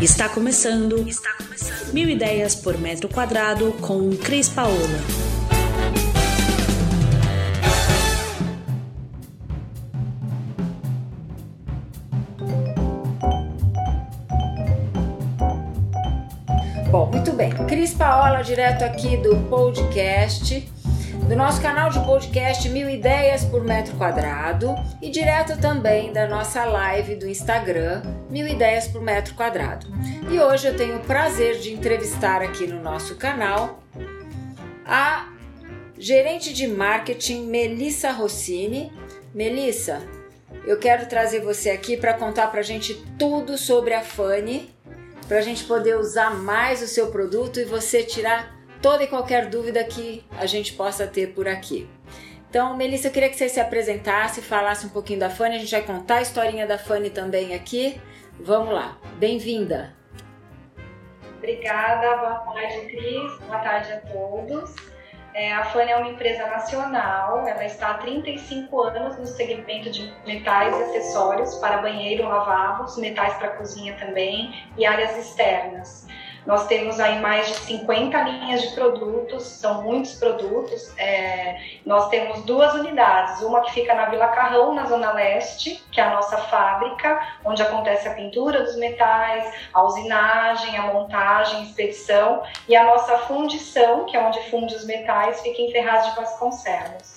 Está começando. Está começando. Mil ideias por metro quadrado com Cris Paola. Bom, muito bem. Cris Paola, direto aqui do podcast do nosso canal de podcast Mil Ideias por Metro Quadrado e direto também da nossa live do Instagram Mil Ideias por Metro Quadrado. E hoje eu tenho o prazer de entrevistar aqui no nosso canal a gerente de marketing Melissa Rossini. Melissa, eu quero trazer você aqui para contar para a gente tudo sobre a Fanny, para a gente poder usar mais o seu produto e você tirar toda e qualquer dúvida que a gente possa ter por aqui. Então, Melissa, eu queria que você se apresentasse, falasse um pouquinho da Fanny. A gente vai contar a historinha da Fanny também aqui. Vamos lá. Bem-vinda. Obrigada. Boa tarde, Cris. Boa tarde a todos. É, a Fanny é uma empresa nacional. Ela está há 35 anos no segmento de metais e acessórios para banheiro, lavabos, metais para cozinha também e áreas externas. Nós temos aí mais de 50 linhas de produtos, são muitos produtos. É, nós temos duas unidades, uma que fica na Vila Carrão, na Zona Leste, que é a nossa fábrica, onde acontece a pintura dos metais, a usinagem, a montagem, a expedição, e a nossa fundição, que é onde funde os metais, fica em Ferraz de Vasconcelos.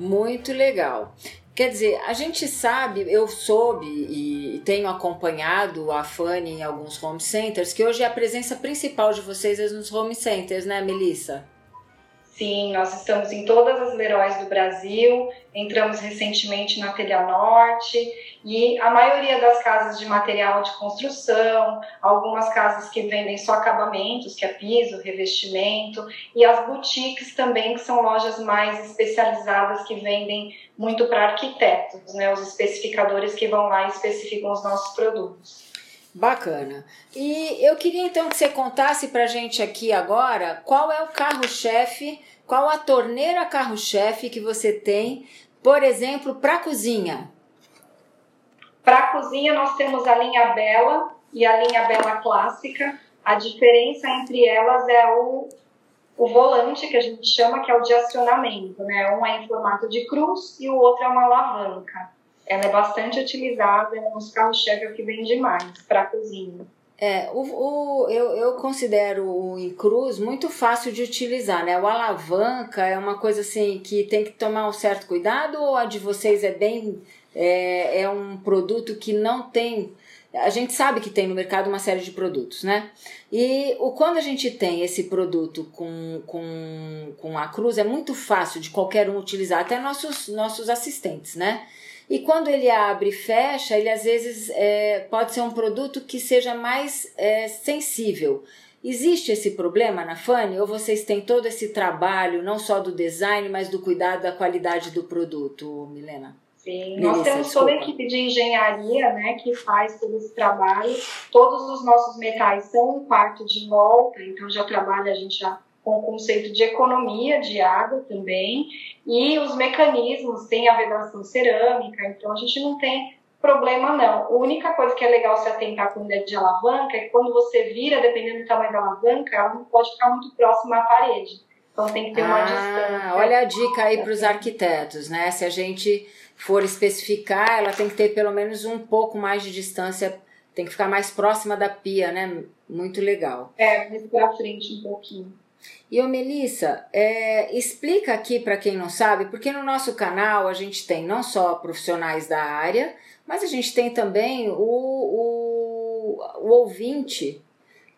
Muito legal. Quer dizer, a gente sabe, eu soube e tenho acompanhado a Fanny em alguns home centers, que hoje é a presença principal de vocês é nos home centers, né, Melissa? Sim, nós estamos em todas as Leroys do Brasil, entramos recentemente na Telha Norte e a maioria das casas de material de construção, algumas casas que vendem só acabamentos, que é piso, revestimento, e as boutiques também, que são lojas mais especializadas que vendem muito para arquitetos, né, os especificadores que vão lá e especificam os nossos produtos. Bacana. E eu queria então que você contasse pra gente aqui agora qual é o carro-chefe, qual a torneira carro-chefe que você tem, por exemplo, para cozinha. Para cozinha nós temos a linha Bela e a linha Bela clássica. A diferença entre elas é o, o volante que a gente chama que é o de acionamento, né? Um é em formato de cruz e o outro é uma alavanca ela é bastante utilizada nos carros-chefe que vende mais para cozinha. É, o, o, eu, eu considero o Incruz muito fácil de utilizar, né? O alavanca é uma coisa assim que tem que tomar um certo cuidado ou a de vocês é bem. É, é um produto que não tem. A gente sabe que tem no mercado uma série de produtos, né? E o, quando a gente tem esse produto com, com, com a cruz, é muito fácil de qualquer um utilizar, até nossos, nossos assistentes, né? E quando ele abre e fecha, ele às vezes é, pode ser um produto que seja mais é, sensível. Existe esse problema na Fanny ou vocês têm todo esse trabalho, não só do design, mas do cuidado da qualidade do produto, Milena? Sim, Melissa, nós temos desculpa. toda a equipe de engenharia né, que faz todo esse trabalho. Todos os nossos metais são em quarto de volta, então já trabalha, a gente já com o conceito de economia de água também, e os mecanismos, tem a vedação cerâmica, então a gente não tem problema não. A única coisa que é legal se atentar quando é de alavanca é que quando você vira, dependendo do tamanho da alavanca, ela não pode ficar muito próxima à parede. Então tem que ter uma ah, distância. Olha a dica aí para os arquitetos, né? Se a gente for especificar, ela tem que ter pelo menos um pouco mais de distância, tem que ficar mais próxima da pia, né? Muito legal. É, mais para frente um pouquinho. E ô Melissa, é, explica aqui para quem não sabe, porque no nosso canal a gente tem não só profissionais da área, mas a gente tem também o, o, o ouvinte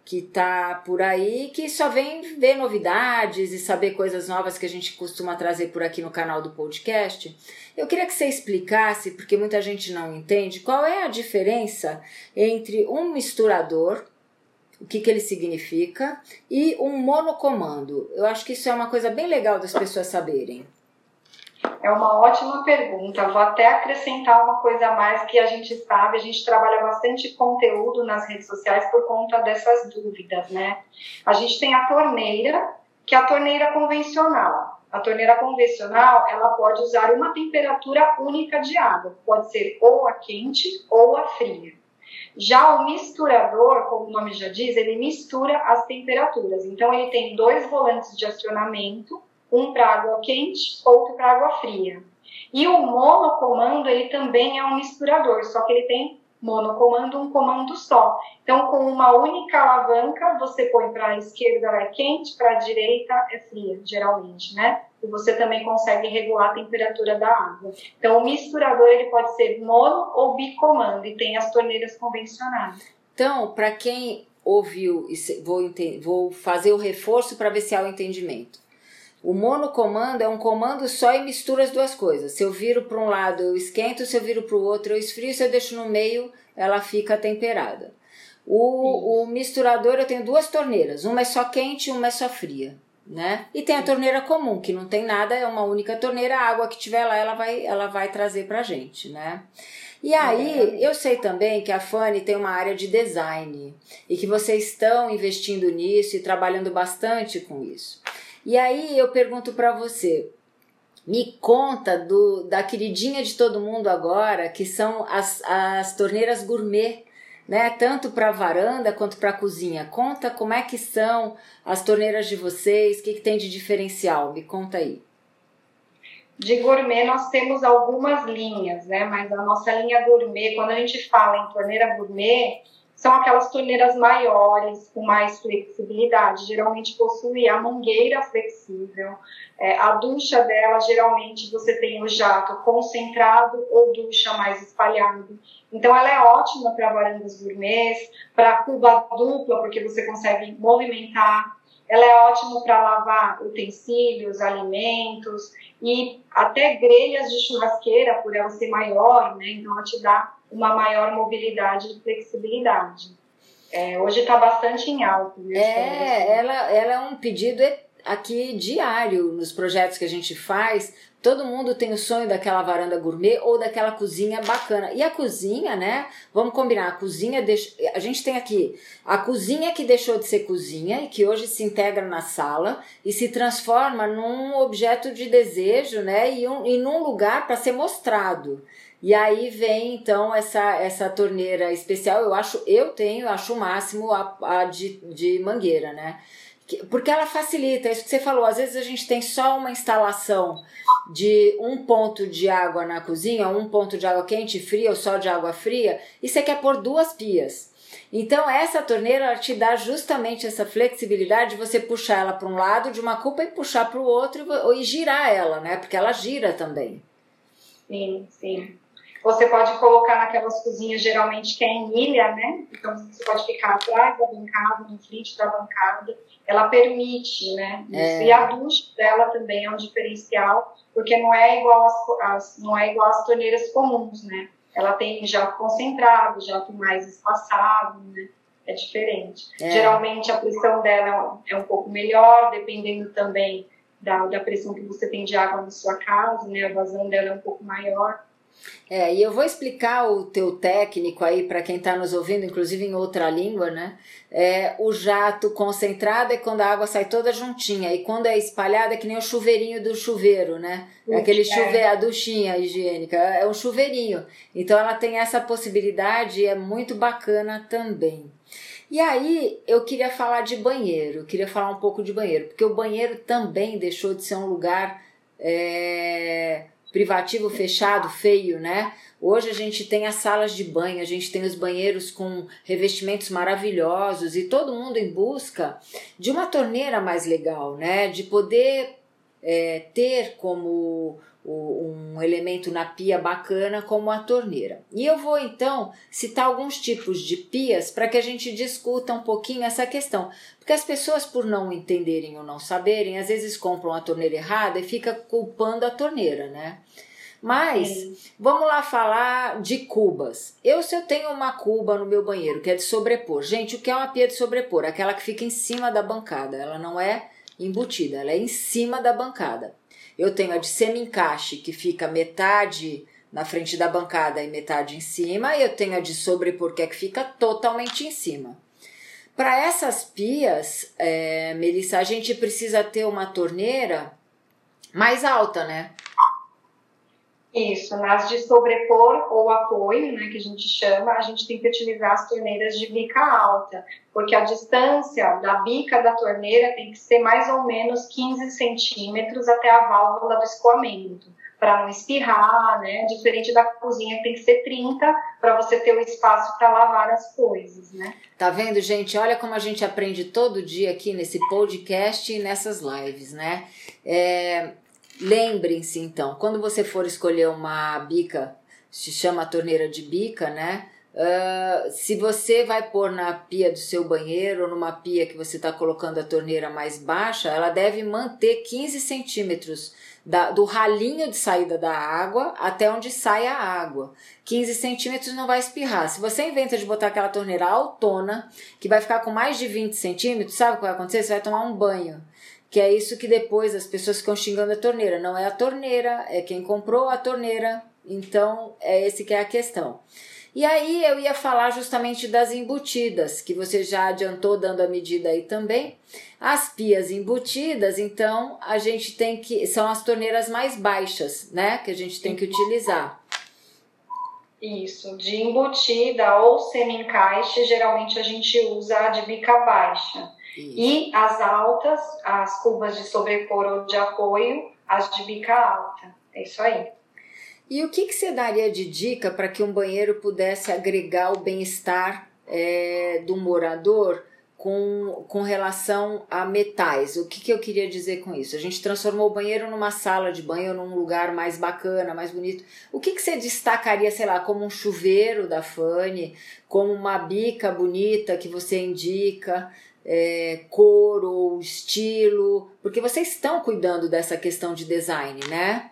que está por aí, que só vem ver novidades e saber coisas novas que a gente costuma trazer por aqui no canal do podcast. Eu queria que você explicasse, porque muita gente não entende, qual é a diferença entre um misturador o que, que ele significa, e um monocomando. Eu acho que isso é uma coisa bem legal das pessoas saberem. É uma ótima pergunta. Vou até acrescentar uma coisa a mais que a gente sabe, a gente trabalha bastante conteúdo nas redes sociais por conta dessas dúvidas, né? A gente tem a torneira, que é a torneira convencional. A torneira convencional, ela pode usar uma temperatura única de água, pode ser ou a quente ou a fria. Já o misturador, como o nome já diz, ele mistura as temperaturas. Então, ele tem dois volantes de acionamento, um para água quente, outro para água fria. E o monocomando, ele também é um misturador, só que ele tem monocomando, um comando só. Então, com uma única alavanca, você põe para a esquerda é quente, para a direita é fria, geralmente, né? E você também consegue regular a temperatura da água. Então, o misturador ele pode ser mono ou bicomando e tem as torneiras convencionais. Então, para quem ouviu, vou, vou fazer o reforço para ver se há o entendimento. O monocomando é um comando só e mistura as duas coisas. Se eu viro para um lado, eu esquento, se eu viro para o outro, eu esfrio, se eu deixo no meio, ela fica temperada. O, o, misturador eu tenho duas torneiras, uma é só quente e uma é só fria, né? E tem a torneira comum, que não tem nada, é uma única torneira, a água que tiver lá ela vai, ela vai trazer pra gente, né? E aí, eu sei também que a Fanny tem uma área de design e que vocês estão investindo nisso e trabalhando bastante com isso. E aí eu pergunto para você, me conta do, da queridinha de todo mundo agora, que são as, as torneiras gourmet, né? Tanto para varanda quanto para cozinha. Conta como é que são as torneiras de vocês, o que, que tem de diferencial? Me conta aí. De gourmet nós temos algumas linhas, né? Mas a nossa linha gourmet, quando a gente fala em torneira gourmet, são aquelas torneiras maiores, com mais flexibilidade. Geralmente possui a mangueira flexível. É, a ducha dela, geralmente, você tem o jato concentrado ou ducha mais espalhado. Então, ela é ótima para varandas gourmets, para cuba dupla, porque você consegue movimentar. Ela é ótima para lavar utensílios, alimentos e até grelhas de churrasqueira, por ela ser maior, né? Então, ela te dá uma maior mobilidade e flexibilidade. É, hoje está bastante em alta. É, ela, ela é um pedido aqui diário nos projetos que a gente faz. Todo mundo tem o sonho daquela varanda gourmet ou daquela cozinha bacana. E a cozinha, né? Vamos combinar, a cozinha deixa, a gente tem aqui a cozinha que deixou de ser cozinha e que hoje se integra na sala e se transforma num objeto de desejo, né? E, um, e num lugar para ser mostrado. E aí vem então essa, essa torneira especial. Eu acho, eu tenho, acho o máximo a, a de, de mangueira, né? Porque ela facilita, é isso que você falou. Às vezes a gente tem só uma instalação de um ponto de água na cozinha, um ponto de água quente e fria, ou só de água fria, e você quer pôr duas pias. Então essa torneira te dá justamente essa flexibilidade de você puxar ela para um lado de uma culpa e puxar para o outro e, girar ela, né? Porque ela gira também. Sim, sim. Você pode colocar naquelas cozinhas geralmente que é em ilha, né? Então você pode ficar atrás da bancada, no frente da bancada. Ela permite, né? É. E a ducha dela também é um diferencial, porque não é igual às, as, não é igual às torneiras comuns, né? Ela tem jato concentrado, jato mais espaçado, né? É diferente. É. Geralmente a pressão dela é um pouco melhor, dependendo também da, da pressão que você tem de água na sua casa, né? A vazão dela é um pouco maior. É, e eu vou explicar o teu técnico aí para quem está nos ouvindo, inclusive em outra língua, né? É, o jato concentrado é quando a água sai toda juntinha, e quando é espalhada é que nem o chuveirinho do chuveiro, né? É aquele chuveiro, a duchinha higiênica, é um chuveirinho. Então ela tem essa possibilidade e é muito bacana também. E aí eu queria falar de banheiro, queria falar um pouco de banheiro, porque o banheiro também deixou de ser um lugar. É, privativo fechado, feio, né? Hoje a gente tem as salas de banho, a gente tem os banheiros com revestimentos maravilhosos e todo mundo em busca de uma torneira mais legal, né? De poder é, ter como um elemento na pia bacana como a torneira. E eu vou então citar alguns tipos de pias para que a gente discuta um pouquinho essa questão, porque as pessoas por não entenderem ou não saberem, às vezes compram a torneira errada e fica culpando a torneira, né? Mas vamos lá falar de cubas. Eu se eu tenho uma cuba no meu banheiro que é de sobrepor, gente, o que é uma pia de sobrepor? Aquela que fica em cima da bancada, ela não é embutida, ela é em cima da bancada. Eu tenho a de semi-encaixe, que fica metade na frente da bancada e metade em cima, e eu tenho a de sobrepor, que é que fica totalmente em cima. Para essas pias, é, Melissa, a gente precisa ter uma torneira mais alta, né? Isso, nas de sobrepor ou apoio, né, que a gente chama, a gente tem que utilizar as torneiras de bica alta, porque a distância da bica da torneira tem que ser mais ou menos 15 centímetros até a válvula do escoamento, para não espirrar, né, diferente da cozinha que tem que ser 30 para você ter o espaço para lavar as coisas, né. Tá vendo, gente? Olha como a gente aprende todo dia aqui nesse podcast e nessas lives, né? É, Lembrem-se então, quando você for escolher uma bica, se chama torneira de bica, né? Uh, se você vai pôr na pia do seu banheiro ou numa pia que você está colocando a torneira mais baixa, ela deve manter 15 centímetros da, do ralinho de saída da água até onde sai a água. 15 centímetros não vai espirrar. Se você inventa de botar aquela torneira autona, que vai ficar com mais de 20 centímetros, sabe o que vai acontecer? Você vai tomar um banho que é isso que depois as pessoas ficam xingando a torneira. Não é a torneira, é quem comprou a torneira. Então, é esse que é a questão. E aí eu ia falar justamente das embutidas, que você já adiantou dando a medida aí também. As pias embutidas, então, a gente tem que são as torneiras mais baixas, né, que a gente tem que utilizar. Isso, de embutida ou semi-encaixe, geralmente a gente usa a de bica baixa. E as altas, as cubas de sobrepor ou de apoio, as de bica alta. É isso aí. E o que, que você daria de dica para que um banheiro pudesse agregar o bem-estar é, do morador com, com relação a metais? O que, que eu queria dizer com isso? A gente transformou o banheiro numa sala de banho, num lugar mais bacana, mais bonito. O que, que você destacaria, sei lá, como um chuveiro da Fanny, como uma bica bonita que você indica? É, cor ou estilo? Porque vocês estão cuidando dessa questão de design, né?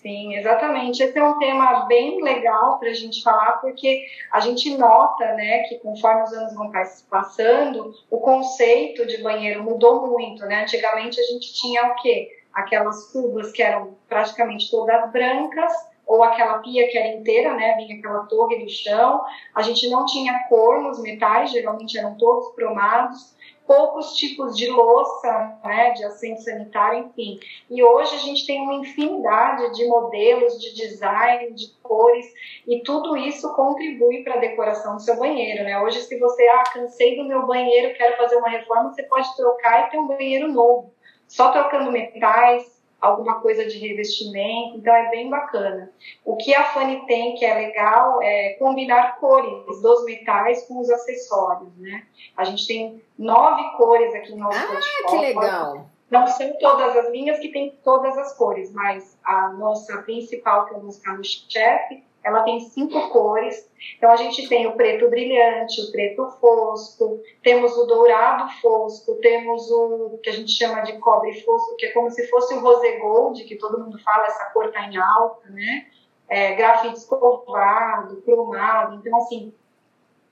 Sim, exatamente. Esse é um tema bem legal para a gente falar, porque a gente nota, né, que conforme os anos vão passando, o conceito de banheiro mudou muito, né? Antigamente a gente tinha o quê? Aquelas cubas que eram praticamente todas brancas, ou aquela pia que era inteira, né, vinha aquela torre no chão. A gente não tinha cor nos metais, geralmente eram todos cromados. Poucos tipos de louça, né, de assento sanitário, enfim. E hoje a gente tem uma infinidade de modelos, de design, de cores, e tudo isso contribui para a decoração do seu banheiro, né? Hoje, se você, ah, cansei do meu banheiro, quero fazer uma reforma, você pode trocar e ter um banheiro novo. Só trocando metais, alguma coisa de revestimento, então é bem bacana. O que a Fanny tem que é legal é combinar cores dos metais com os acessórios, né? A gente tem nove cores aqui no nosso ah, portfólio. que legal! Não são todas as linhas que tem todas as cores, mas a nossa principal, que é o nosso carro-chefe, ela tem cinco cores. Então a gente tem o preto brilhante, o preto fosco, temos o dourado fosco, temos o que a gente chama de cobre fosco, que é como se fosse o rose gold, que todo mundo fala, essa cor tá em alta, né? É, grafite escovado, cromado. Então, assim,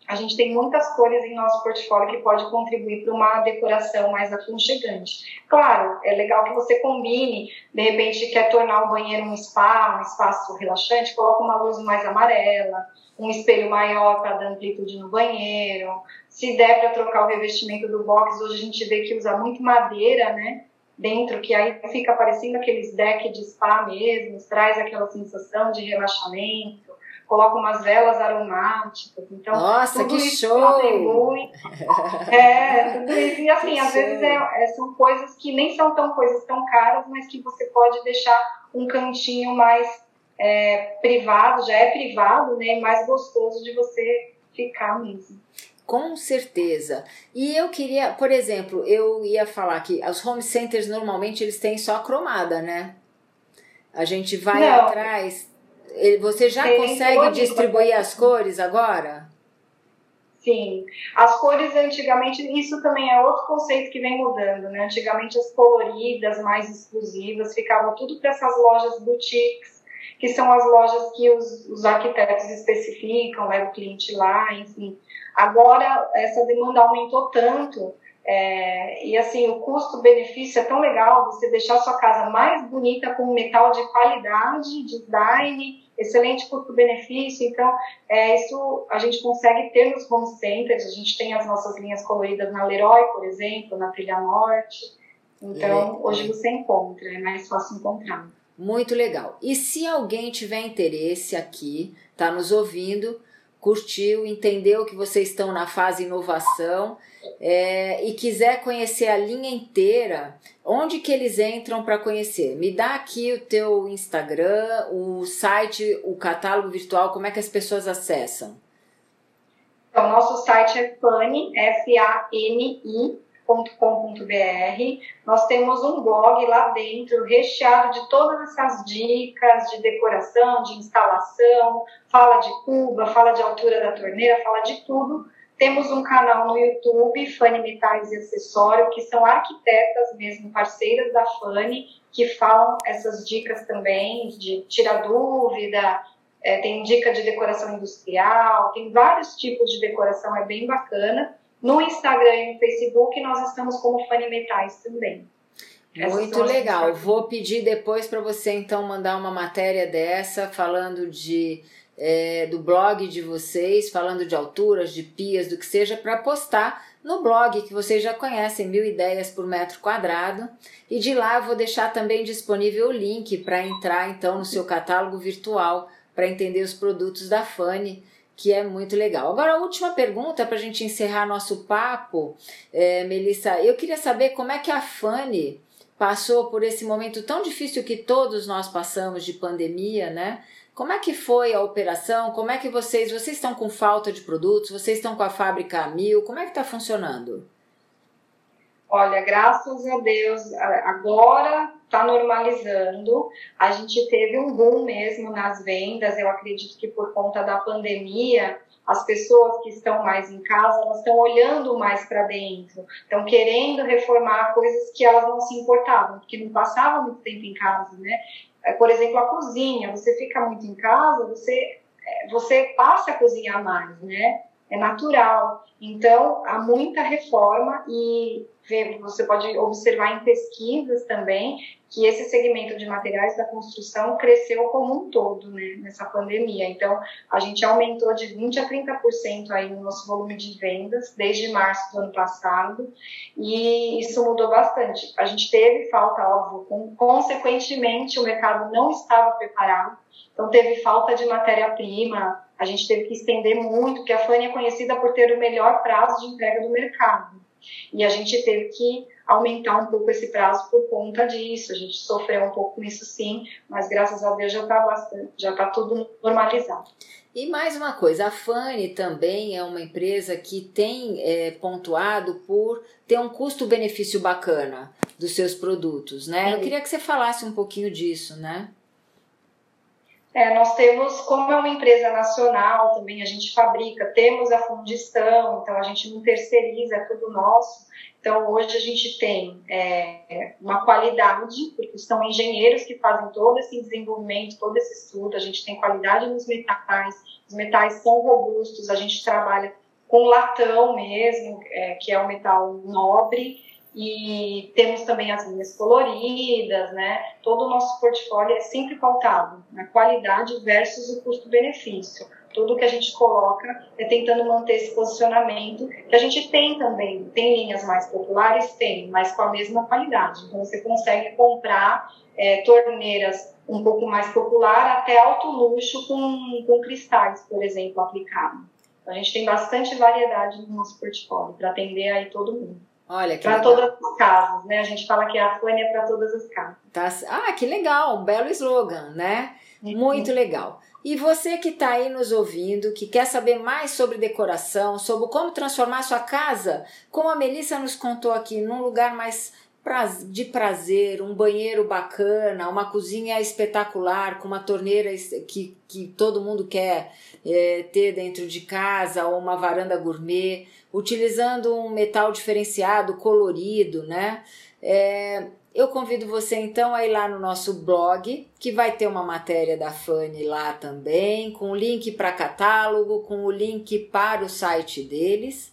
a gente tem muitas cores em nosso portfólio que pode contribuir para uma decoração mais aconchegante. Claro, é legal que você combine, de repente quer tornar o banheiro um spa, um espaço relaxante, coloca uma luz mais amarela, um espelho maior para dar amplitude no banheiro. Se der para trocar o revestimento do box, hoje a gente vê que usa muito madeira, né? Dentro, que aí fica parecendo aqueles decks de spa mesmo, traz aquela sensação de relaxamento coloca umas velas aromáticas. Então, Nossa, que show! É, tudo isso. E assim, que às show. vezes é, é, são coisas que nem são tão coisas tão caras, mas que você pode deixar um cantinho mais é, privado, já é privado, né? Mais gostoso de você ficar mesmo. Com certeza. E eu queria, por exemplo, eu ia falar que os home centers normalmente eles têm só a cromada, né? A gente vai Não. atrás, você já Tem consegue distribuir as cores agora? Sim, as cores antigamente, isso também é outro conceito que vem mudando, né? Antigamente as coloridas, mais exclusivas, ficavam tudo para essas lojas boutiques, que são as lojas que os, os arquitetos especificam, leva o cliente lá, enfim. Agora essa demanda aumentou tanto é, e assim, o custo-benefício é tão legal você deixar sua casa mais bonita com metal de qualidade, design, excelente custo-benefício. Então, é, isso a gente consegue ter nos home centers. A gente tem as nossas linhas coloridas na Leroy, por exemplo, na Trilha Norte. Então, é, hoje você encontra, é mais fácil encontrar. Muito legal. E se alguém tiver interesse aqui, tá nos ouvindo, curtiu, entendeu que vocês estão na fase inovação é, e quiser conhecer a linha inteira, onde que eles entram para conhecer? Me dá aqui o teu Instagram, o site, o catálogo virtual, como é que as pessoas acessam? Então, nosso site é Fani, F-A-N-I, www.com.br. Nós temos um blog lá dentro recheado de todas essas dicas de decoração, de instalação, fala de cuba, fala de altura da torneira, fala de tudo. Temos um canal no YouTube, Fanny Metais e Acessório, que são arquitetas mesmo, parceiras da Fanny, que falam essas dicas também de tirar dúvida, é, tem dica de decoração industrial, tem vários tipos de decoração, é bem bacana. No Instagram e no Facebook nós estamos como Fanny Metais também. Muito legal. Vou pedir depois para você então mandar uma matéria dessa falando de é, do blog de vocês, falando de alturas, de pias, do que seja, para postar no blog que vocês já conhecem, Mil Ideias por Metro Quadrado. E de lá eu vou deixar também disponível o link para entrar então no seu catálogo virtual para entender os produtos da Fanny que é muito legal. Agora, a última pergunta para a gente encerrar nosso papo, é, Melissa, eu queria saber como é que a Fanny passou por esse momento tão difícil que todos nós passamos de pandemia, né? Como é que foi a operação? Como é que vocês, vocês estão com falta de produtos? Vocês estão com a fábrica a mil? Como é que está funcionando? Olha, graças a Deus, agora está normalizando. A gente teve um boom mesmo nas vendas. Eu acredito que por conta da pandemia, as pessoas que estão mais em casa, elas estão olhando mais para dentro, estão querendo reformar coisas que elas não se importavam, porque não passavam muito tempo em casa, né? É, por exemplo, a cozinha. Você fica muito em casa, você é, você passa a cozinhar mais, né? É natural. Então, há muita reforma e você pode observar em pesquisas também que esse segmento de materiais da construção cresceu como um todo né, nessa pandemia. Então, a gente aumentou de 20% a 30% aí no nosso volume de vendas desde março do ano passado e isso mudou bastante. A gente teve falta, óbvio, com, consequentemente o mercado não estava preparado, então teve falta de matéria-prima, a gente teve que estender muito, porque a Fanny é conhecida por ter o melhor prazo de entrega do mercado. E a gente teve que aumentar um pouco esse prazo por conta disso. A gente sofreu um pouco com isso sim, mas graças a Deus já está bastante, já está tudo normalizado. E mais uma coisa, a Fanny também é uma empresa que tem é, pontuado por ter um custo-benefício bacana dos seus produtos, né? Eu queria que você falasse um pouquinho disso, né? É, nós temos, como é uma empresa nacional também, a gente fabrica, temos a fundição, então a gente não terceiriza, é tudo nosso. Então, hoje a gente tem é, uma qualidade, porque são engenheiros que fazem todo esse desenvolvimento, todo esse estudo, a gente tem qualidade nos metais, os metais são robustos, a gente trabalha com latão mesmo, é, que é um metal nobre, e temos também as linhas coloridas, né? Todo o nosso portfólio é sempre pautado na qualidade versus o custo-benefício. Tudo que a gente coloca é tentando manter esse posicionamento, que a gente tem também. Tem linhas mais populares? Tem, mas com a mesma qualidade. Então, você consegue comprar é, torneiras um pouco mais popular até alto luxo com, com cristais, por exemplo, aplicado. Então, a gente tem bastante variedade no nosso portfólio para atender aí todo mundo. Olha, para todas as casas, né? A gente fala que a Fone é para todas as casas. Tá, ah, que legal, um belo slogan, né? Muito legal. E você que está aí nos ouvindo, que quer saber mais sobre decoração, sobre como transformar sua casa, como a Melissa nos contou aqui, num lugar mais de prazer, um banheiro bacana, uma cozinha espetacular, com uma torneira que, que todo mundo quer é, ter dentro de casa, ou uma varanda gourmet utilizando um metal diferenciado, colorido, né? É, eu convido você então a ir lá no nosso blog, que vai ter uma matéria da Fanny lá também, com o link para catálogo, com o link para o site deles.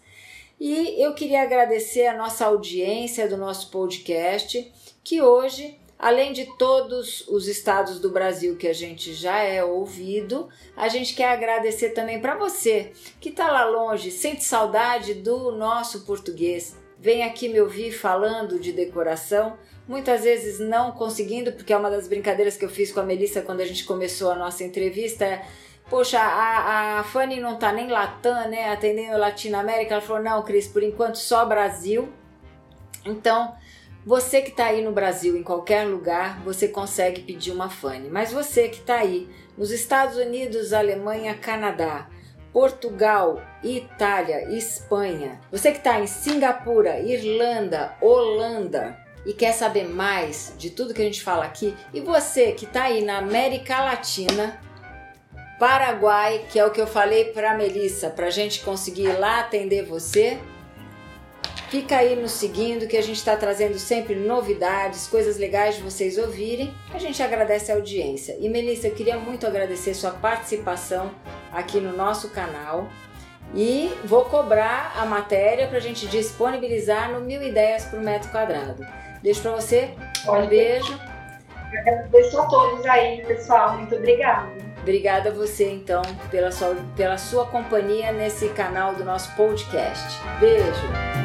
E eu queria agradecer a nossa audiência do nosso podcast, que hoje Além de todos os estados do Brasil que a gente já é ouvido, a gente quer agradecer também para você que está lá longe, sente saudade do nosso português. vem aqui me ouvir falando de decoração, muitas vezes não conseguindo, porque é uma das brincadeiras que eu fiz com a Melissa quando a gente começou a nossa entrevista. É, Poxa, a, a Fanny não tá nem Latam, né? Atendendo Latinoamérica. Ela falou: não, Cris, por enquanto só Brasil. Então, você que está aí no Brasil, em qualquer lugar, você consegue pedir uma Fanny. Mas você que está aí nos Estados Unidos, Alemanha, Canadá, Portugal, Itália, Espanha, você que está em Singapura, Irlanda, Holanda e quer saber mais de tudo que a gente fala aqui, e você que está aí na América Latina, Paraguai, que é o que eu falei para Melissa, para a gente conseguir ir lá atender você. Fica aí nos seguindo que a gente está trazendo sempre novidades, coisas legais de vocês ouvirem. A gente agradece a audiência. E Melissa, eu queria muito agradecer sua participação aqui no nosso canal. E vou cobrar a matéria para a gente disponibilizar no Mil Ideias por Metro Quadrado. Deixo para você um beijo. Agradeço a todos aí, pessoal. Muito obrigada. Obrigada a você, então, pela sua, pela sua companhia nesse canal do nosso podcast. Beijo!